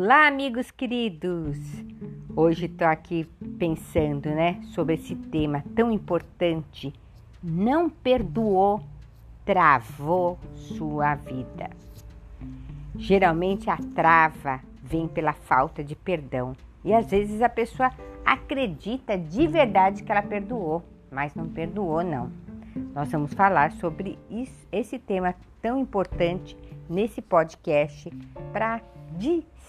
Olá, amigos queridos! Hoje estou aqui pensando, né, sobre esse tema tão importante. Não perdoou, travou sua vida. Geralmente a trava vem pela falta de perdão e às vezes a pessoa acredita de verdade que ela perdoou, mas não perdoou, não. Nós vamos falar sobre esse tema tão importante nesse podcast para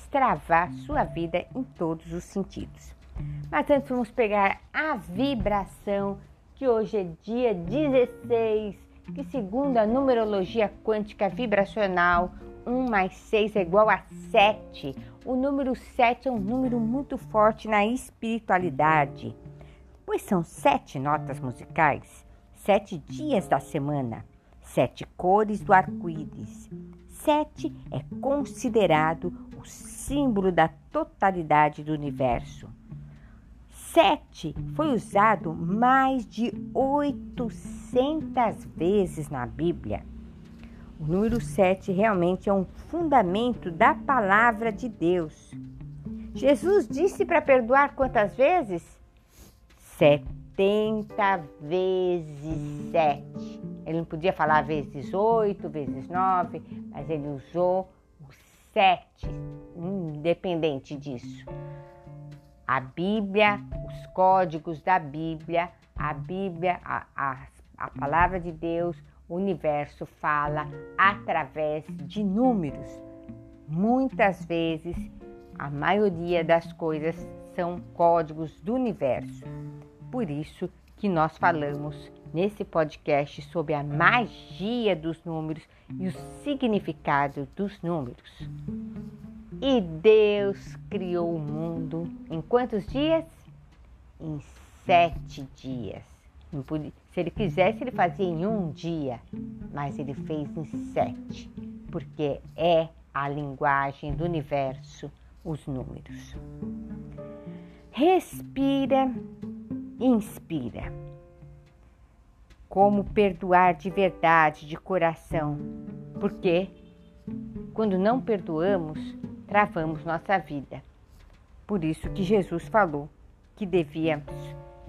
destravar sua vida em todos os sentidos. Mas antes vamos pegar a vibração, que hoje é dia 16, que segundo a numerologia quântica vibracional, 1 mais 6 é igual a 7. O número 7 é um número muito forte na espiritualidade, pois são sete notas musicais, sete dias da semana, sete cores do arco-íris, Sete é considerado o símbolo da totalidade do universo. Sete foi usado mais de 800 vezes na Bíblia. O número 7 realmente é um fundamento da palavra de Deus. Jesus disse para perdoar quantas vezes? 70 vezes 7. Ele não podia falar vezes 8, vezes 9, mas ele usou 7, independente disso. A Bíblia, os códigos da Bíblia, a Bíblia, a, a, a palavra de Deus, o universo fala através de números. Muitas vezes, a maioria das coisas são códigos do universo. Por isso que nós falamos nesse podcast sobre a magia dos números e o significado dos números. E Deus criou o mundo em quantos dias? Em sete dias. Se ele quisesse, ele fazia em um dia, mas ele fez em sete, porque é a linguagem do universo, os números. Respira, inspira como perdoar de verdade, de coração. Porque quando não perdoamos, travamos nossa vida. Por isso que Jesus falou que devíamos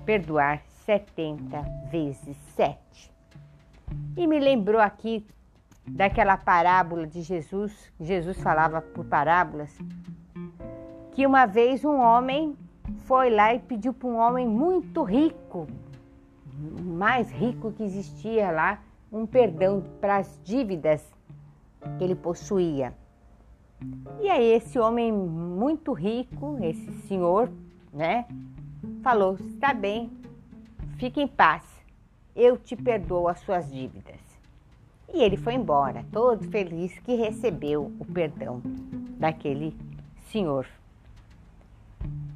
perdoar 70 vezes 7. E me lembrou aqui daquela parábola de Jesus, Jesus falava por parábolas, que uma vez um homem foi lá e pediu para um homem muito rico, mais rico que existia lá, um perdão para as dívidas que ele possuía. E aí esse homem muito rico, esse senhor, né, falou: "Está bem, fique em paz. Eu te perdoo as suas dívidas." E ele foi embora, todo feliz que recebeu o perdão daquele senhor.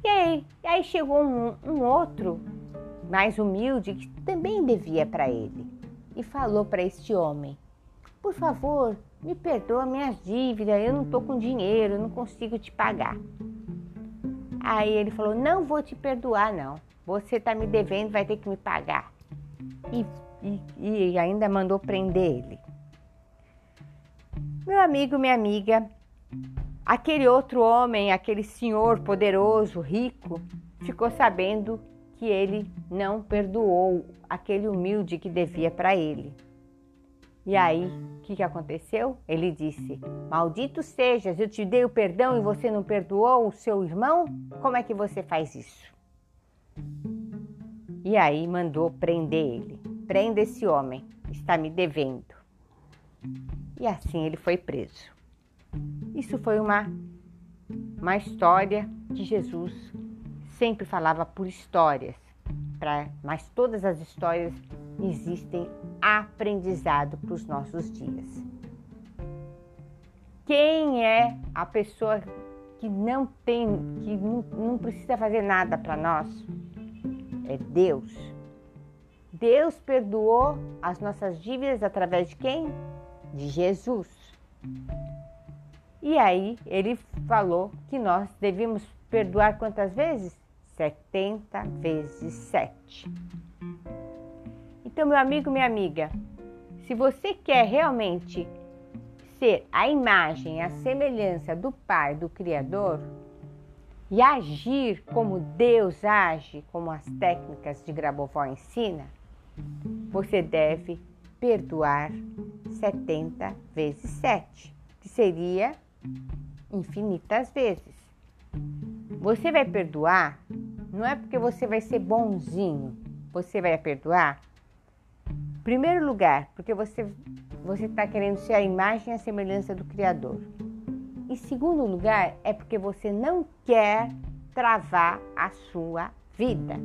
E aí, aí chegou um, um outro mais humilde que também devia para ele, e falou para este homem: Por favor, me perdoa minhas dívidas, eu não estou com dinheiro, não consigo te pagar. Aí ele falou: Não vou te perdoar, não. Você está me devendo, vai ter que me pagar. E, e, e ainda mandou prender ele. Meu amigo, minha amiga, aquele outro homem, aquele senhor poderoso, rico, ficou sabendo que ele não perdoou aquele humilde que devia para ele. E aí, o que, que aconteceu? Ele disse: Maldito sejas, eu te dei o perdão e você não perdoou o seu irmão? Como é que você faz isso? E aí mandou prender ele. Prenda esse homem, está me devendo. E assim ele foi preso. Isso foi uma, uma história de Jesus sempre falava por histórias, pra, mas todas as histórias existem aprendizado para os nossos dias. Quem é a pessoa que não tem, que não, não precisa fazer nada para nós? É Deus. Deus perdoou as nossas dívidas através de quem? De Jesus. E aí ele falou que nós devíamos perdoar quantas vezes? 70 vezes 7. Então, meu amigo, minha amiga, se você quer realmente ser a imagem, a semelhança do Pai, do Criador, e agir como Deus age, como as técnicas de Grabovoi ensina, você deve perdoar 70 vezes 7, que seria infinitas vezes. Você vai perdoar não é porque você vai ser bonzinho, você vai perdoar. Primeiro lugar, porque você você está querendo ser a imagem e a semelhança do Criador. Em segundo lugar, é porque você não quer travar a sua vida.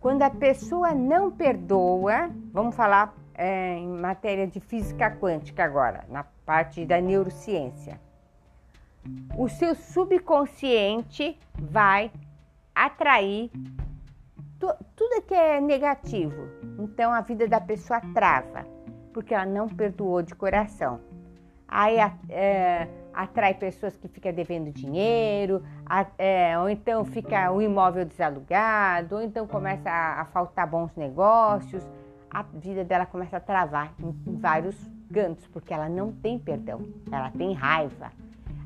Quando a pessoa não perdoa, vamos falar é, em matéria de física quântica agora, na parte da neurociência. O seu subconsciente vai atrair tu, tudo que é negativo. Então a vida da pessoa trava, porque ela não perdoou de coração. Aí é, atrai pessoas que ficam devendo dinheiro, é, ou então fica o imóvel desalugado, ou então começa a, a, faltar bons negócios, a vida dela começa a travar em, em vários cantos, porque ela não tem perdão, ela tem raiva.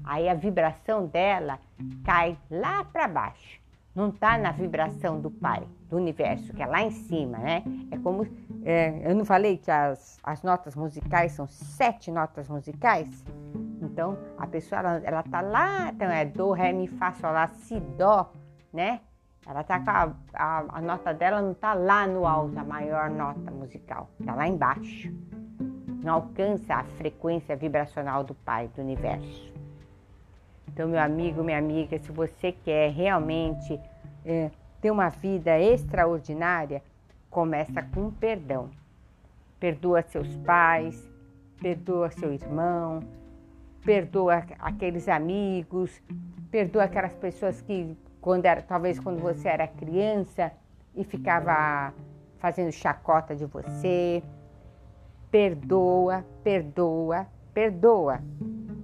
Aí a vibração dela cai lá para baixo. Não está na vibração do Pai, do universo, que é lá em cima, né? É como. É, eu não falei que as, as notas musicais são sete notas musicais? Então, a pessoa, ela, ela tá lá, então é do, ré, mi, fá, sol, lá, si, dó, né? Ela tá com a, a, a nota dela não tá lá no alto, a maior nota musical, tá lá embaixo. Não alcança a frequência vibracional do Pai, do universo. Então, meu amigo, minha amiga, se você quer realmente é, ter uma vida extraordinária, começa com perdão. Perdoa seus pais, perdoa seu irmão, perdoa aqueles amigos, perdoa aquelas pessoas que quando era, talvez quando você era criança e ficava fazendo chacota de você. Perdoa, perdoa, perdoa,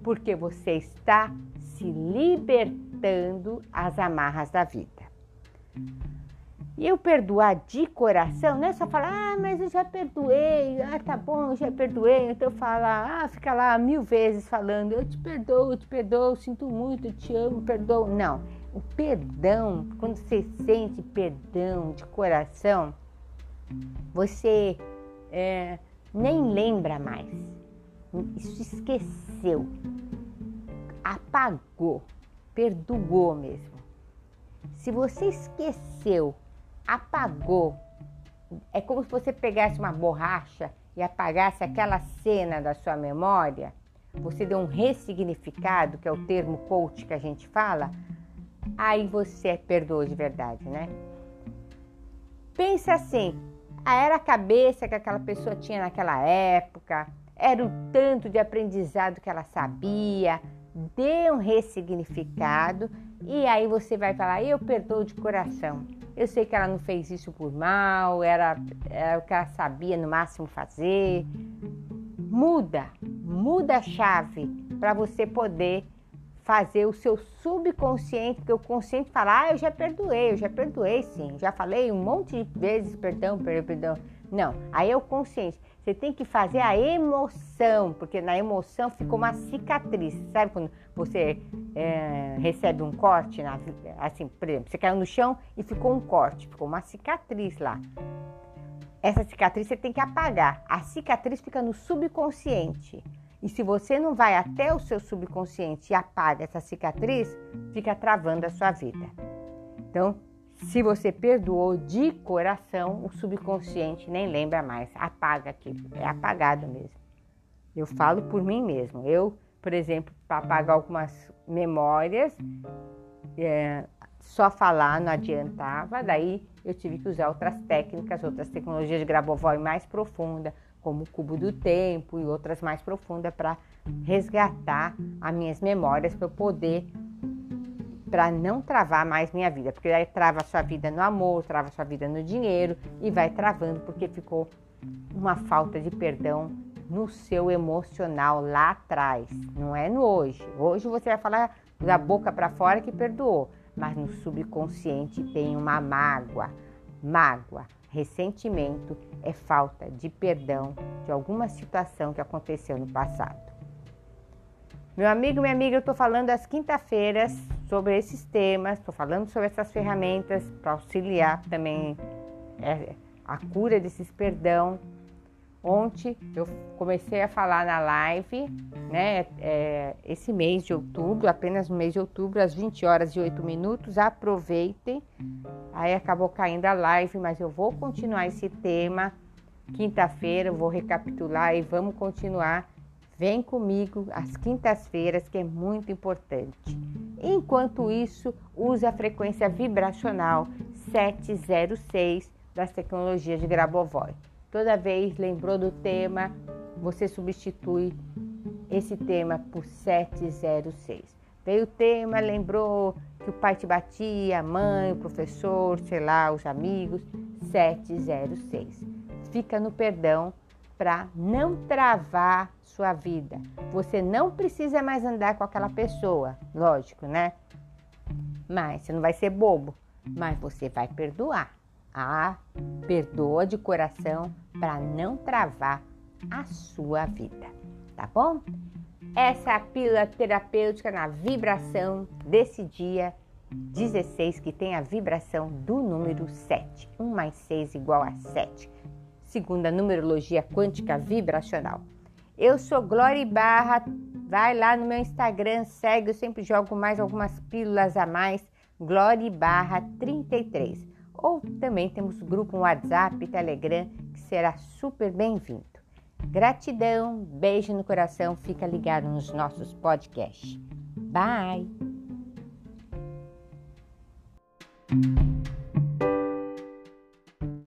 porque você está se libertando as amarras da vida. E eu perdoar de coração, não é só falar, ah, mas eu já perdoei, ah, tá bom, eu já perdoei. Então falar, ah, fica lá mil vezes falando, eu te perdoo, eu te perdoo, sinto muito, te amo, perdoo. Não, o perdão, quando você sente perdão de coração, você é, nem lembra mais. Isso esqueceu, apagou, perdoou mesmo. Se você esqueceu, apagou, é como se você pegasse uma borracha e apagasse aquela cena da sua memória. Você deu um ressignificado, que é o termo coach que a gente fala, aí você perdoou de verdade, né? Pensa assim, era a cabeça que aquela pessoa tinha naquela época, era o tanto de aprendizado que ela sabia, dê um ressignificado e aí você vai falar: Eu perdoo de coração. Eu sei que ela não fez isso por mal, era, era o que ela sabia no máximo fazer. Muda, muda a chave para você poder fazer o seu subconsciente, porque o consciente fala: Ah, eu já perdoei, eu já perdoei sim, já falei um monte de vezes perdão, perdão, perdão. Não, aí é o consciente. Você tem que fazer a emoção, porque na emoção ficou uma cicatriz. Sabe quando você é, recebe um corte, na, assim, por exemplo, você caiu no chão e ficou um corte, ficou uma cicatriz lá. Essa cicatriz você tem que apagar. A cicatriz fica no subconsciente. E se você não vai até o seu subconsciente e apaga essa cicatriz, fica travando a sua vida. Então, se você perdoou de coração, o subconsciente nem lembra mais, apaga aquilo, é apagado mesmo. Eu falo por mim mesmo. Eu, por exemplo, para apagar algumas memórias, é, só falar não adiantava, daí eu tive que usar outras técnicas, outras tecnologias de Grabovoi mais profunda, como o cubo do tempo e outras mais profundas para resgatar as minhas memórias para eu poder para não travar mais minha vida, porque aí trava sua vida no amor, trava sua vida no dinheiro e vai travando porque ficou uma falta de perdão no seu emocional lá atrás, não é no hoje. Hoje você vai falar da boca para fora que perdoou, mas no subconsciente tem uma mágoa, mágoa, Ressentimento é falta de perdão de alguma situação que aconteceu no passado. Meu amigo, minha amiga, eu estou falando às quinta-feiras sobre esses temas, estou falando sobre essas ferramentas para auxiliar também é, a cura desses perdão. Ontem eu comecei a falar na live, né? É, esse mês de outubro, apenas no mês de outubro, às 20 horas e 8 minutos. Aproveitem. Aí acabou caindo a live, mas eu vou continuar esse tema. Quinta-feira eu vou recapitular e vamos continuar Vem comigo às quintas-feiras, que é muito importante. Enquanto isso, use a frequência vibracional 706 das tecnologias de Grabovoi. Toda vez lembrou do tema, você substitui esse tema por 706. Veio o tema, lembrou que o pai te batia, a mãe, o professor, sei lá, os amigos, 706. Fica no perdão para não travar sua vida. Você não precisa mais andar com aquela pessoa, lógico, né? Mas você não vai ser bobo, mas você vai perdoar. Ah, perdoa de coração para não travar a sua vida, tá bom? Essa é a pílula terapêutica na vibração desse dia 16, que tem a vibração do número 7. 1 mais 6 igual a 7 segundo a numerologia quântica vibracional. Eu sou Glória Barra, vai lá no meu Instagram, segue, eu sempre jogo mais algumas pílulas a mais, Glória Barra 33. Ou também temos grupo no WhatsApp Telegram, que será super bem-vindo. Gratidão, beijo no coração, fica ligado nos nossos podcasts. Bye!